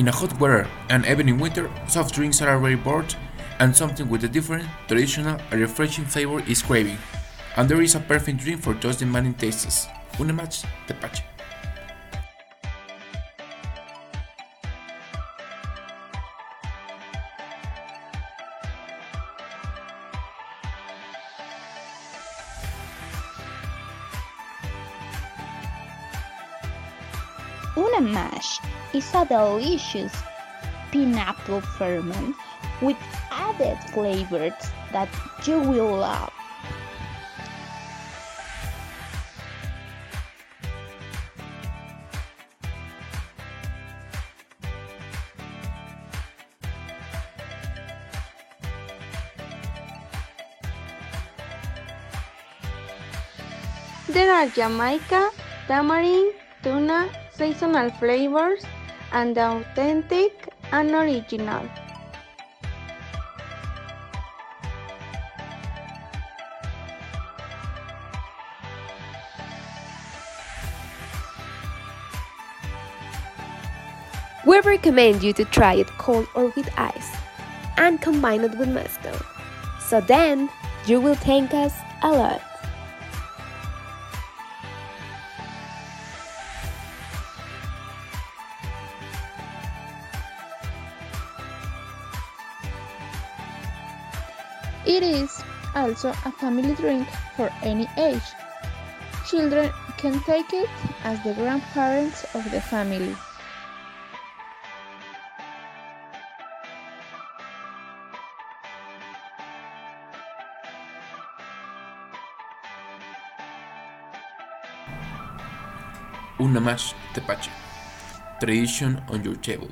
In a hot weather and even in winter, soft drinks are very bored and something with a different, traditional, and refreshing flavor is craving. And there is a perfect drink for those demanding tastes. Una match tepache. Una mash is a delicious pineapple ferment with added flavors that you will love. There are Jamaica, tamarind, tuna, seasonal flavors, and the authentic and original. We recommend you to try it cold or with ice and combine it with mezcal. So then you will thank us a lot. It is also a family drink for any age. Children can take it as the grandparents of the family. Una match tepache. Tradition on your table.